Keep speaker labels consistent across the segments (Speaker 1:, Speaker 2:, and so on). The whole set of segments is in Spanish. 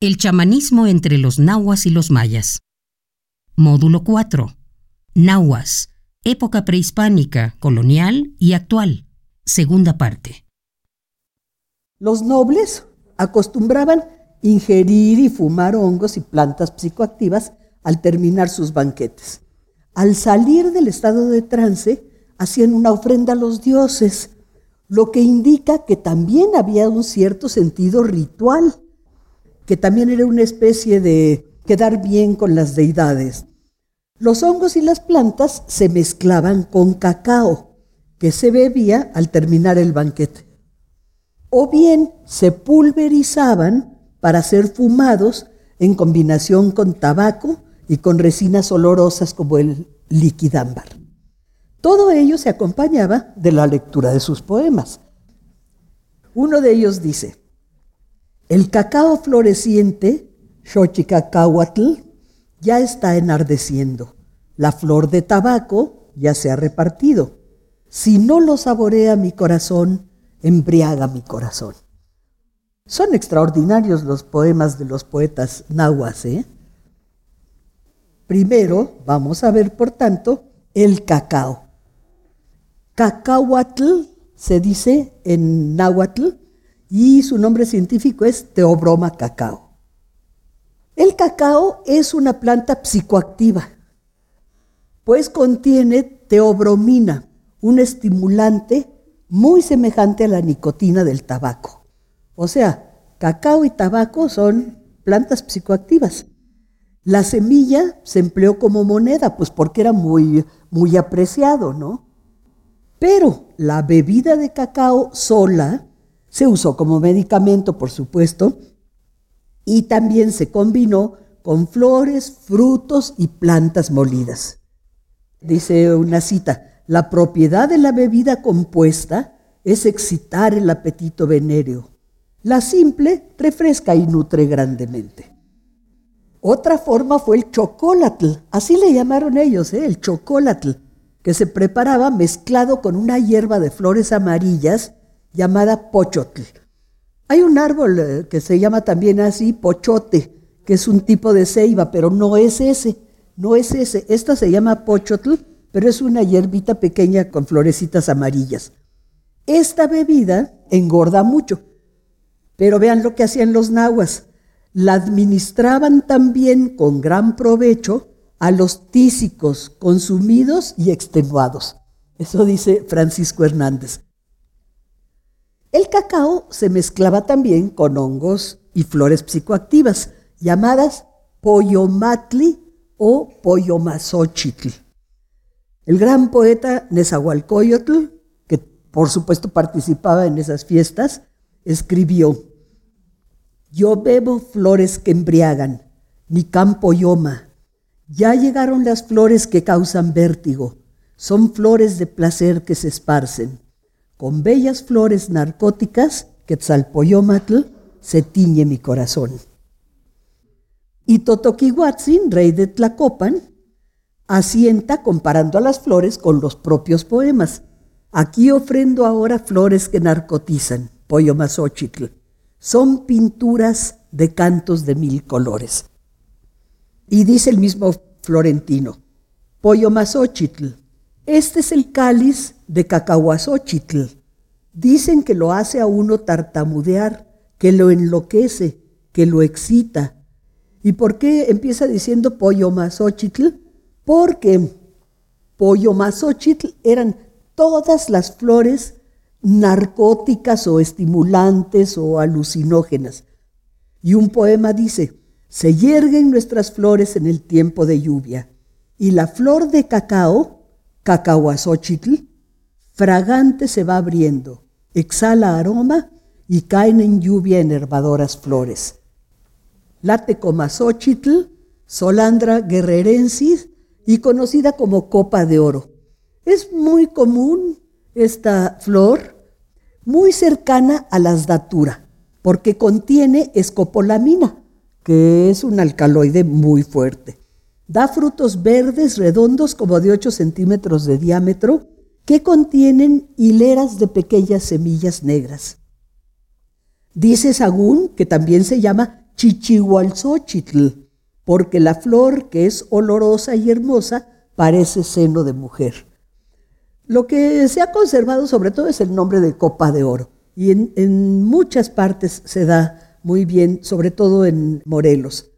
Speaker 1: El chamanismo entre los nahuas y los mayas. Módulo 4. Nahuas, época prehispánica, colonial y actual. Segunda parte.
Speaker 2: Los nobles acostumbraban ingerir y fumar hongos y plantas psicoactivas al terminar sus banquetes. Al salir del estado de trance, hacían una ofrenda a los dioses, lo que indica que también había un cierto sentido ritual, que también era una especie de quedar bien con las deidades. Los hongos y las plantas se mezclaban con cacao, que se bebía al terminar el banquete. O bien se pulverizaban para ser fumados en combinación con tabaco y con resinas olorosas como el liquidámbar. Todo ello se acompañaba de la lectura de sus poemas. Uno de ellos dice, el cacao floreciente, Xochicacahuatl, ya está enardeciendo. La flor de tabaco ya se ha repartido. Si no lo saborea mi corazón, embriaga mi corazón. Son extraordinarios los poemas de los poetas nahuas. ¿eh? Primero, vamos a ver, por tanto, el cacao. Cacahuatl se dice en náhuatl y su nombre científico es Teobroma cacao. El cacao es una planta psicoactiva, pues contiene teobromina, un estimulante muy semejante a la nicotina del tabaco. O sea, cacao y tabaco son plantas psicoactivas. La semilla se empleó como moneda, pues porque era muy, muy apreciado, ¿no? Pero la bebida de cacao sola se usó como medicamento, por supuesto, y también se combinó con flores, frutos y plantas molidas. Dice una cita, la propiedad de la bebida compuesta es excitar el apetito venéreo. La simple refresca y nutre grandemente. Otra forma fue el chocolatl, así le llamaron ellos, ¿eh? el chocolatl que se preparaba mezclado con una hierba de flores amarillas llamada pochotl. Hay un árbol eh, que se llama también así, pochote, que es un tipo de ceiba, pero no es ese, no es ese. Esta se llama pochotl, pero es una hierbita pequeña con florecitas amarillas. Esta bebida engorda mucho, pero vean lo que hacían los nahuas. La administraban también con gran provecho a los tísicos consumidos y extenuados. Eso dice Francisco Hernández. El cacao se mezclaba también con hongos y flores psicoactivas llamadas poyomatli o poyomazochitl. El gran poeta Nezahualcóyotl, que por supuesto participaba en esas fiestas, escribió: Yo bebo flores que embriagan, mi campo yoma, ya llegaron las flores que causan vértigo, son flores de placer que se esparcen. Con bellas flores narcóticas, Quetzalpoyomatl, se tiñe mi corazón. Y Totoquihuatzin, rey de Tlacopan, asienta comparando a las flores con los propios poemas. Aquí ofrendo ahora flores que narcotizan, Poyomazochitl. Son pinturas de cantos de mil colores. Y dice el mismo Florentino, Pollo Mazochitl, este es el cáliz de Cacahuazóchitl. Dicen que lo hace a uno tartamudear, que lo enloquece, que lo excita. ¿Y por qué empieza diciendo Pollo Mazochitl? Porque Pollo Mazochitl eran todas las flores narcóticas o estimulantes o alucinógenas. Y un poema dice, se yerguen nuestras flores en el tiempo de lluvia, y la flor de cacao, cacahuazochitl, fragante se va abriendo, exhala aroma y caen en lluvia enervadoras flores. La tecomazochitl, Solandra guerrerensis y conocida como copa de oro. Es muy común esta flor, muy cercana a las datura, porque contiene escopolamina, que es un alcaloide muy fuerte. Da frutos verdes redondos como de 8 centímetros de diámetro que contienen hileras de pequeñas semillas negras. Dice Sagún que también se llama Chichihualzóchitl, porque la flor, que es olorosa y hermosa, parece seno de mujer. Lo que se ha conservado sobre todo es el nombre de copa de oro. Y en, muchas partes se da muy bien, sobre todo en Morelos.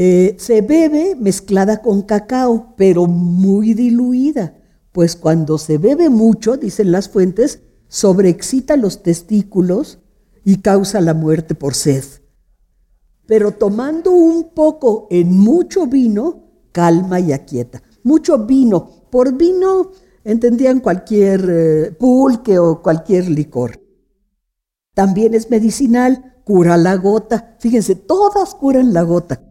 Speaker 2: Eh, se bebe mezclada con cacao, pero muy diluida, pues cuando se bebe mucho, dicen las fuentes, sobreexcita los testículos y causa la muerte por sed. Pero tomando un poco en mucho vino, calma y aquieta. Mucho vino. Por vino entendían cualquier eh, pulque o cualquier licor. También es medicinal, cura la gota. Fíjense, todas curan la gota.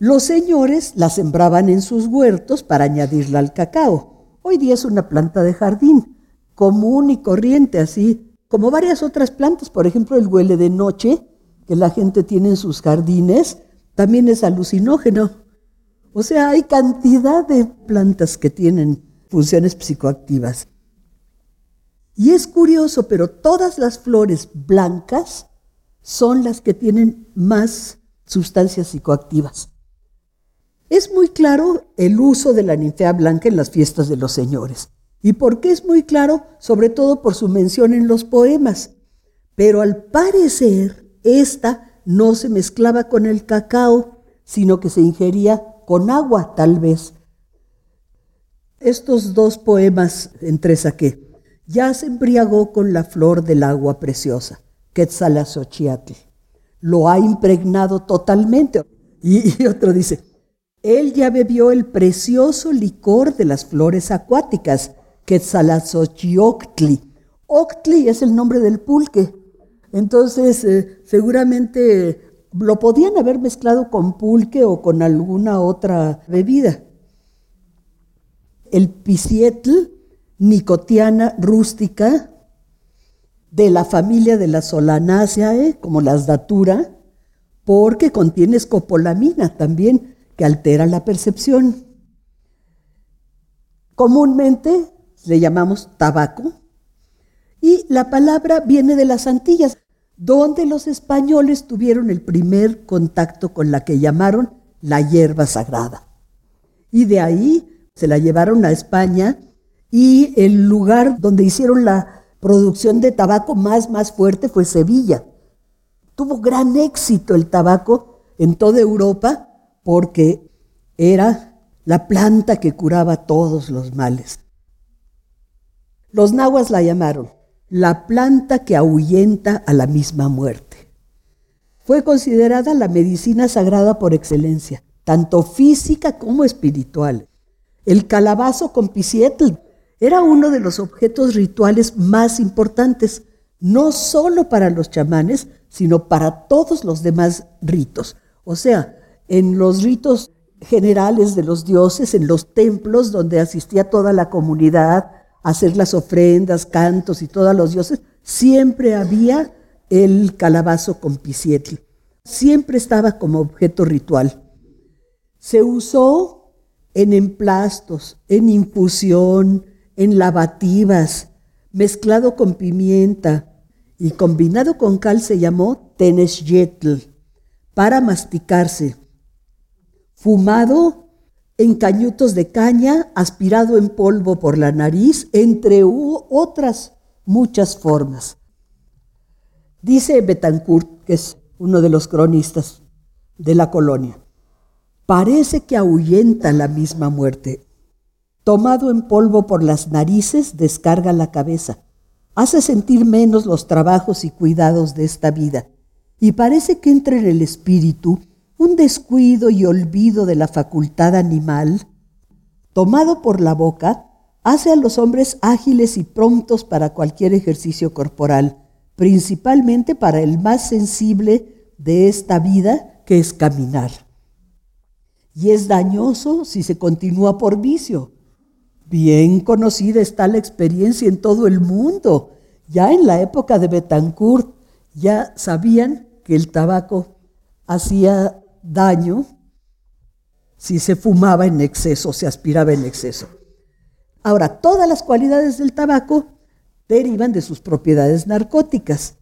Speaker 2: Los señores la sembraban en sus huertos para añadirla al cacao. Hoy día es una planta de jardín, común y corriente, así como varias otras plantas. Por ejemplo, el huele de noche, que la gente tiene en sus jardines, también es alucinógeno. O sea, hay cantidad de plantas que tienen funciones psicoactivas. Y es curioso, pero todas las flores blancas son las que tienen más sustancias psicoactivas. Es muy claro el uso de la ninfea blanca en las fiestas de los señores. ¿Y por qué es muy claro? Sobre todo por su mención en los poemas. Pero al parecer, esta no se mezclaba con el cacao, sino que se ingería con agua, tal vez, estos dos poemas entresaqué. Ya se embriagó con la flor del agua preciosa, Quetzalazochiatl. Lo ha impregnado totalmente. Y, otro dice, él ya bebió el precioso licor de las flores acuáticas, Quetzalazochioctli. Octli es el nombre del pulque. Entonces, eh, seguramente lo podían haber mezclado con pulque o con alguna otra bebida el pisietl nicotiana rústica de la familia de las Solanaceae, como las datura, porque contiene escopolamina también, que altera la percepción. Comúnmente le llamamos tabaco, y la palabra viene de las Antillas, donde los españoles tuvieron el primer contacto con la que llamaron la hierba sagrada. Y de ahí se la llevaron a España y el lugar donde hicieron la producción de tabaco más, más fuerte fue Sevilla. Tuvo gran éxito el tabaco en toda Europa porque era la planta que curaba todos los males. Los nahuas la llamaron la planta que ahuyenta a la misma muerte. Fue considerada la medicina sagrada por excelencia, tanto física como espiritual. El calabazo con pisietl era uno de los objetos rituales más importantes, no solo para los chamanes, sino para todos los demás ritos. O sea, en los ritos generales de los dioses, en los templos donde asistía toda la comunidad a hacer las ofrendas, cantos y todos los dioses, siempre había el calabazo con pisietl. Siempre estaba como objeto ritual. Se usó en emplastos, en infusión, en lavativas, mezclado con pimienta y combinado con cal se llamó tenesyetl para masticarse. Fumado en cañutos de caña, aspirado en polvo por la nariz, entre otras muchas formas. Dice Betancourt, que es uno de los cronistas de la colonia, parece que ahuyenta la misma muerte. Tomado en polvo por las narices, descarga la cabeza, hace sentir menos los trabajos y cuidados de esta vida, y parece que entra en el espíritu un descuido y olvido de la facultad animal. Tomado por la boca, hace a los hombres ágiles y prontos para cualquier ejercicio corporal, principalmente para el más sensible de esta vida, que es caminar y es dañoso si se continúa por vicio. Bien conocida está la experiencia en todo el mundo. Ya en la época de Betancourt ya sabían que el tabaco hacía daño si se fumaba en exceso, se aspiraba en exceso. Ahora, todas las cualidades del tabaco derivan de sus propiedades narcóticas,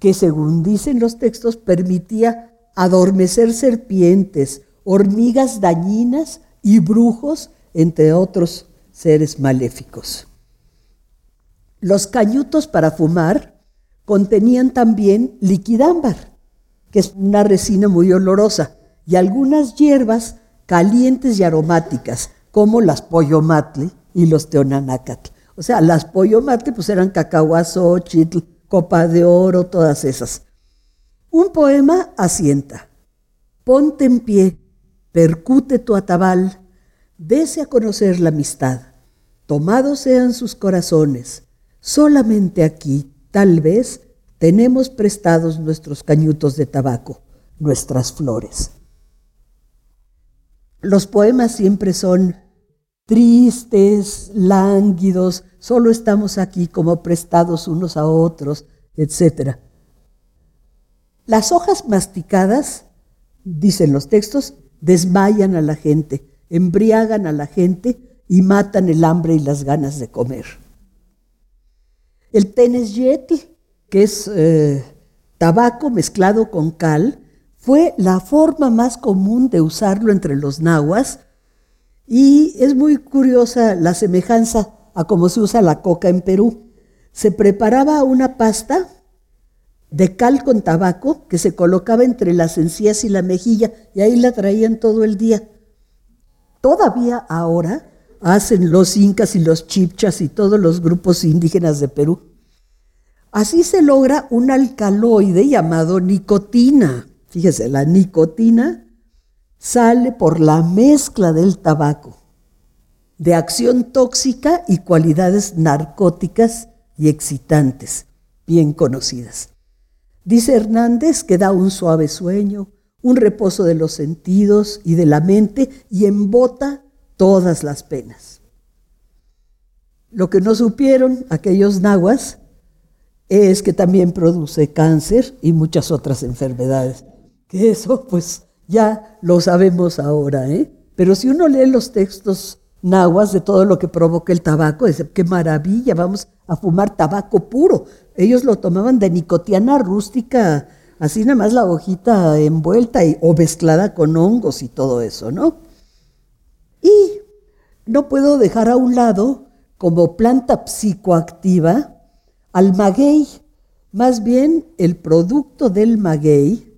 Speaker 2: que según dicen los textos permitía adormecer serpientes, hormigas dañinas y brujos, entre otros seres maléficos. Los cañutos para fumar contenían también liquidámbar, que es una resina muy olorosa, y algunas hierbas calientes y aromáticas, como las poyomatli y los teonanacatl. O sea, las poyomatli pues eran cacahuazóchitl, copa de oro, todas esas. Un poema asienta. Ponte en pie, percute tu atabal, dese a conocer la amistad. Tomados sean sus corazones. Solamente aquí, tal vez, tenemos prestados nuestros cañutos de tabaco, nuestras flores. Los poemas siempre son tristes, lánguidos, solo estamos aquí como prestados unos a otros, etc. Las hojas masticadas, dicen los textos, desmayan a la gente, embriagan a la gente y matan el hambre y las ganas de comer. El tenes yeti, que es eh, tabaco mezclado con cal, fue la forma más común de usarlo entre los nahuas y es muy curiosa la semejanza a cómo se usa la coca en Perú. Se preparaba una pasta de cal con tabaco que se colocaba entre las encías y la mejilla y ahí la traían todo el día. Todavía ahora hacen los incas y los chipchas y todos los grupos indígenas de Perú. Así se logra un alcaloide llamado nicotina. Fíjese, la nicotina sale por la mezcla del tabaco, de acción tóxica y cualidades narcóticas y excitantes, bien conocidas. Dice Hernández que da un suave sueño, un reposo de los sentidos y de la mente y embota todas las penas. Lo que no supieron aquellos nahuas es que también produce cáncer y muchas otras enfermedades que eso pues ya lo sabemos ahora, ¿eh? Pero si uno lee los textos nahuas de todo lo que provoca el tabaco, dice, qué maravilla, vamos a fumar tabaco puro. Ellos lo tomaban de nicotiana rústica, así nada más la hojita envuelta y, o mezclada con hongos y todo eso, ¿no? Y no puedo dejar a un lado, como planta psicoactiva, al maguey, más bien el producto del maguey,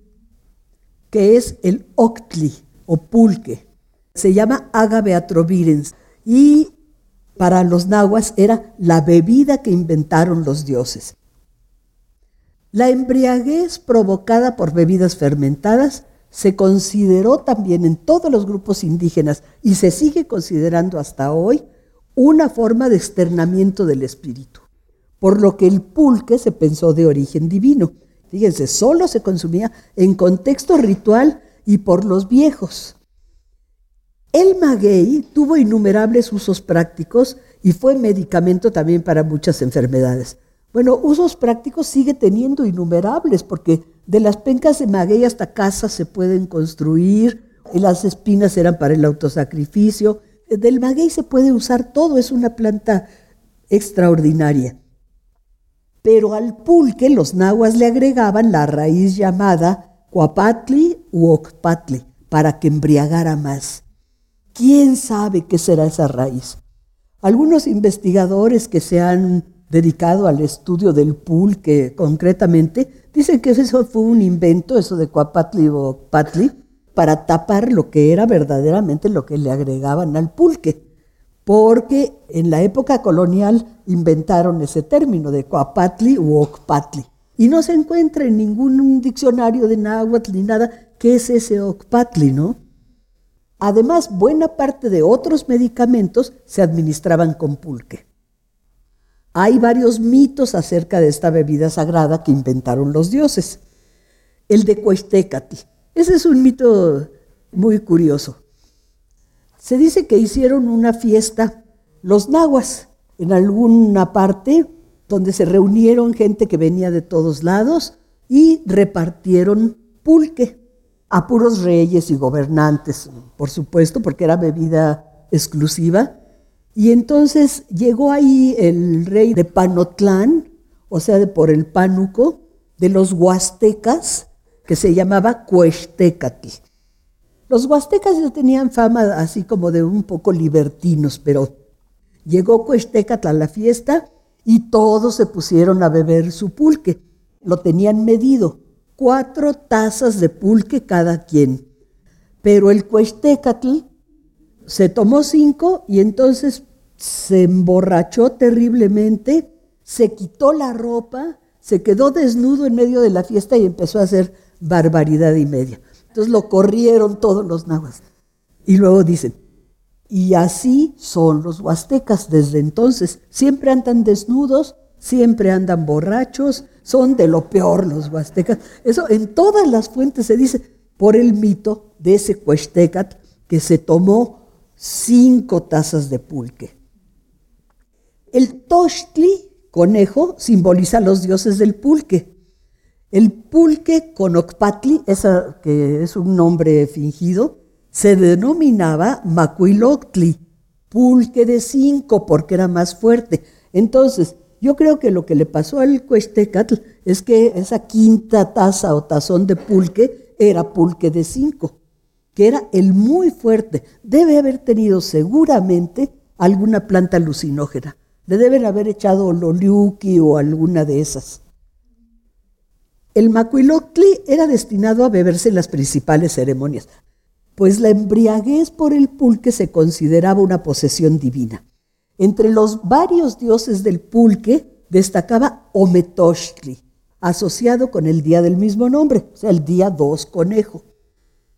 Speaker 2: que es el octli o pulque. Se llama agave atrovirens y para los nahuas era la bebida que inventaron los dioses. La embriaguez provocada por bebidas fermentadas se consideró también en todos los grupos indígenas y se sigue considerando hasta hoy una forma de externamiento del espíritu, por lo que el pulque se pensó de origen divino. Fíjense, solo se consumía en contexto ritual y por los viejos. El maguey tuvo innumerables usos prácticos y fue medicamento también para muchas enfermedades. Bueno, usos prácticos sigue teniendo innumerables porque de las pencas de maguey hasta casas se pueden construir, las espinas eran para el autosacrificio. Del maguey se puede usar todo, es una planta extraordinaria pero al pulque los nahuas le agregaban la raíz llamada cuapatli u para que embriagara más. ¿Quién sabe qué será esa raíz? Algunos investigadores que se han dedicado al estudio del pulque concretamente dicen que eso fue un invento, eso de cuapatli o para tapar lo que era verdaderamente lo que le agregaban al pulque porque en la época colonial inventaron ese término de coapatli u ocpatli. Y no se encuentra en ningún diccionario de náhuatl ni nada qué es ese ocpatli, ¿no? Además, buena parte de otros medicamentos se administraban con pulque. Hay varios mitos acerca de esta bebida sagrada que inventaron los dioses. El de Cuestecati. Ese es un mito muy curioso. Se dice que hicieron una fiesta los nahuas en alguna parte donde se reunieron gente que venía de todos lados y repartieron pulque a puros reyes y gobernantes, por supuesto, porque era bebida exclusiva. Y entonces llegó ahí el rey de Panotlán, o sea, de por el Pánuco, de los huastecas que se llamaba Cuestecatl. Los huastecas ya tenían fama así como de un poco libertinos, pero llegó Cuestecatl a la fiesta y todos se pusieron a beber su pulque. Lo tenían medido, cuatro tazas de pulque cada quien. Pero el Cuestecatl se tomó cinco y entonces se emborrachó terriblemente, se quitó la ropa, se quedó desnudo en medio de la fiesta y empezó a hacer barbaridad y media. Entonces lo corrieron todos los nahuas. Y luego dicen, y así son los huastecas desde entonces. Siempre andan desnudos, siempre andan borrachos, son de lo peor los huastecas. Eso en todas las fuentes se dice por el mito de ese cuestecat que se tomó cinco tazas de pulque. El tochtli, conejo, simboliza a los dioses del pulque. El pulque conocpatli, esa, que es un nombre fingido, se denominaba macuiloctli, pulque de cinco, porque era más fuerte. Entonces, yo creo que lo que le pasó al Cuestecatl es que esa quinta taza o tazón de pulque era pulque de cinco, que era el muy fuerte. Debe haber tenido seguramente alguna planta alucinógena. Le deben haber echado loliuki o alguna de esas. El macuiloctli era destinado a beberse en las principales ceremonias, pues la embriaguez por el pulque se consideraba una posesión divina. Entre los varios dioses del pulque destacaba Ometochtli, asociado con el día del mismo nombre, o sea, el día 2 conejo.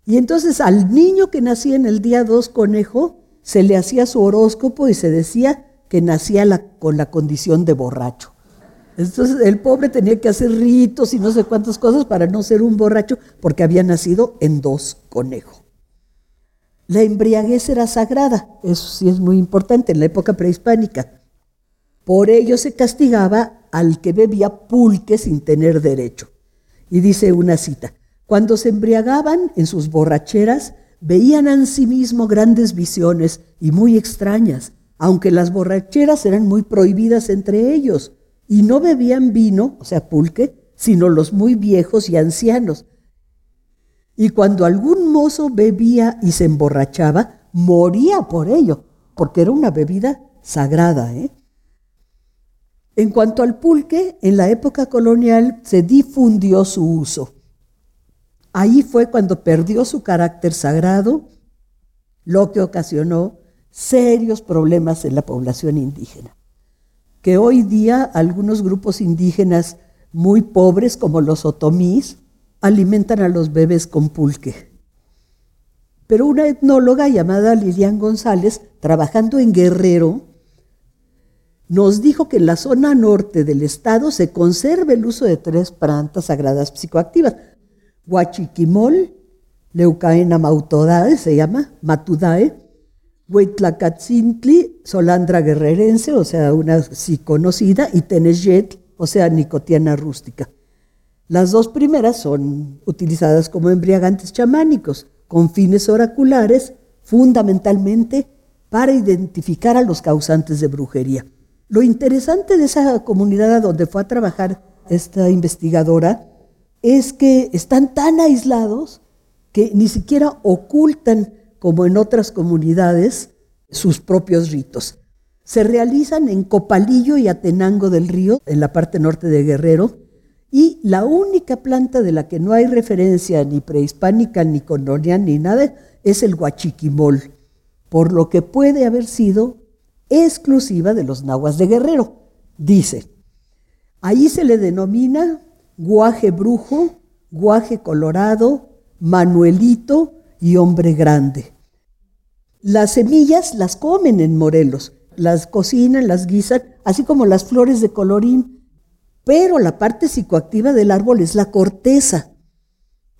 Speaker 2: Y entonces al niño que nacía en el día 2 conejo se le hacía su horóscopo y se decía que nacía con la condición de borracho. Entonces el pobre tenía que hacer ritos y no sé cuántas cosas para no ser un borracho porque había nacido en dos conejos. La embriaguez era sagrada, eso sí es muy importante en la época prehispánica. Por ello se castigaba al que bebía pulque sin tener derecho. Y dice una cita, cuando se embriagaban en sus borracheras, veían en sí mismo grandes visiones y muy extrañas, aunque las borracheras eran muy prohibidas entre ellos y no bebían vino, o sea, pulque, sino los muy viejos y ancianos. Y cuando algún mozo bebía y se emborrachaba, moría por ello, porque era una bebida sagrada. ¿eh? En cuanto al pulque, en la época colonial se difundió su uso. Ahí fue cuando perdió su carácter sagrado, lo que ocasionó serios problemas en la población indígena que hoy día algunos grupos indígenas muy pobres, como los otomís, alimentan a los bebés con pulque. Pero una etnóloga llamada Lilian González, trabajando en Guerrero, nos dijo que en la zona norte del estado se conserva el uso de tres plantas sagradas psicoactivas. Huachiquimol, Leucaena mautodae, se llama, Matudae, Huitlacatzintli, Solandra guerrerense, o sea, una sí conocida, y Teneyet, o sea, nicotiana rústica. Las dos primeras son utilizadas como embriagantes chamánicos, con fines oraculares, fundamentalmente para identificar a los causantes de brujería. Lo interesante de esa comunidad a donde fue a trabajar esta investigadora es que están tan aislados que ni siquiera ocultan como en otras comunidades, sus propios ritos. Se realizan en Copalillo y Atenango del Río, en la parte norte de Guerrero, y la única planta de la que no hay referencia ni prehispánica, ni colonial, ni nada, es el guachiquimol, por lo que puede haber sido exclusiva de los nahuas de Guerrero. Dice, ahí se le denomina guaje brujo, guaje colorado, manuelito, y hombre grande. Las semillas las comen en Morelos, las cocinan, las guisan, así como las flores de colorín, pero la parte psicoactiva del árbol es la corteza,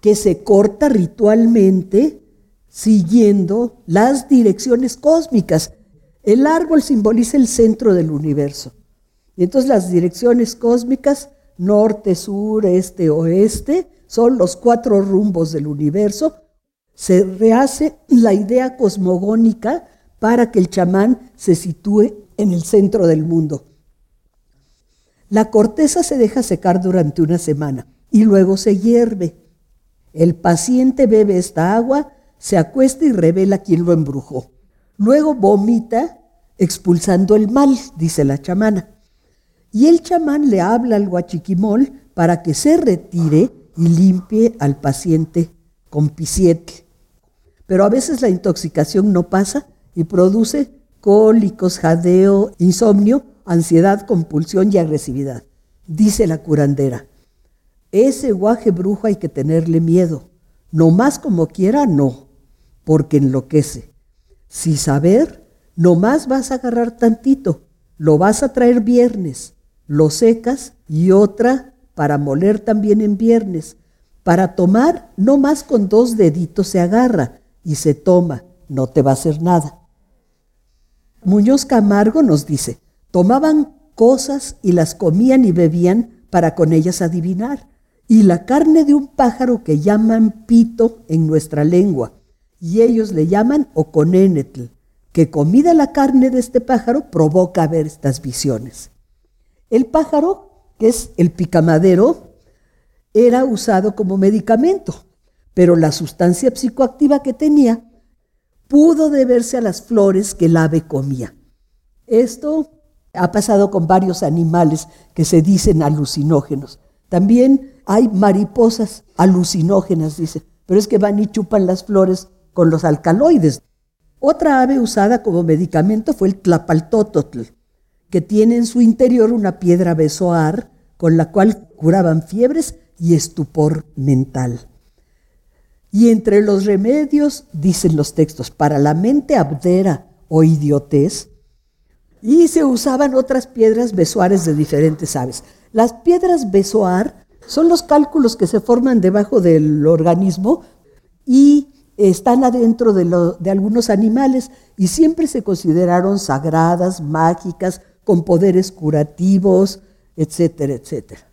Speaker 2: que se corta ritualmente siguiendo las direcciones cósmicas. El árbol simboliza el centro del universo. Y entonces las direcciones cósmicas, norte, sur, este, oeste, son los cuatro rumbos del universo se rehace la idea cosmogónica para que el chamán se sitúe en el centro del mundo. La corteza se deja secar durante una semana y luego se hierve. El paciente bebe esta agua, se acuesta y revela quién lo embrujó. Luego vomita expulsando el mal, dice la chamana. Y el chamán le habla al guachiquimol para que se retire y limpie al paciente con pisiete. Pero a veces la intoxicación no pasa y produce cólicos, jadeo, insomnio, ansiedad, compulsión y agresividad. Dice la curandera, ese guaje brujo hay que tenerle miedo, no más como quiera, no, porque enloquece. Si saber, no más vas a agarrar tantito, lo vas a traer viernes, lo secas y otra para moler también en viernes. Para tomar, no más con dos deditos se agarra, y se toma, no te va a hacer nada. Muñoz Camargo nos dice, tomaban cosas y las comían y bebían para con ellas adivinar, y la carne de un pájaro que llaman pito en nuestra lengua, y ellos le llaman oconenetl, que comida la carne de este pájaro provoca ver estas visiones. El pájaro, que es el picamadero, era usado como medicamento pero la sustancia psicoactiva que tenía pudo deberse a las flores que el ave comía. Esto ha pasado con varios animales que se dicen alucinógenos. También hay mariposas alucinógenas, dice, pero es que van y chupan las flores con los alcaloides. Otra ave usada como medicamento fue el tlapaltototl, que tiene en su interior una piedra besoar con la cual curaban fiebres y estupor mental. Y entre los remedios, dicen los textos, para la mente abdera o idiotez, y se usaban otras piedras besoares de diferentes aves. Las piedras besoar son los cálculos que se forman debajo del organismo y están adentro de, de algunos animales y siempre se consideraron sagradas, mágicas, con poderes curativos, etcétera, etcétera.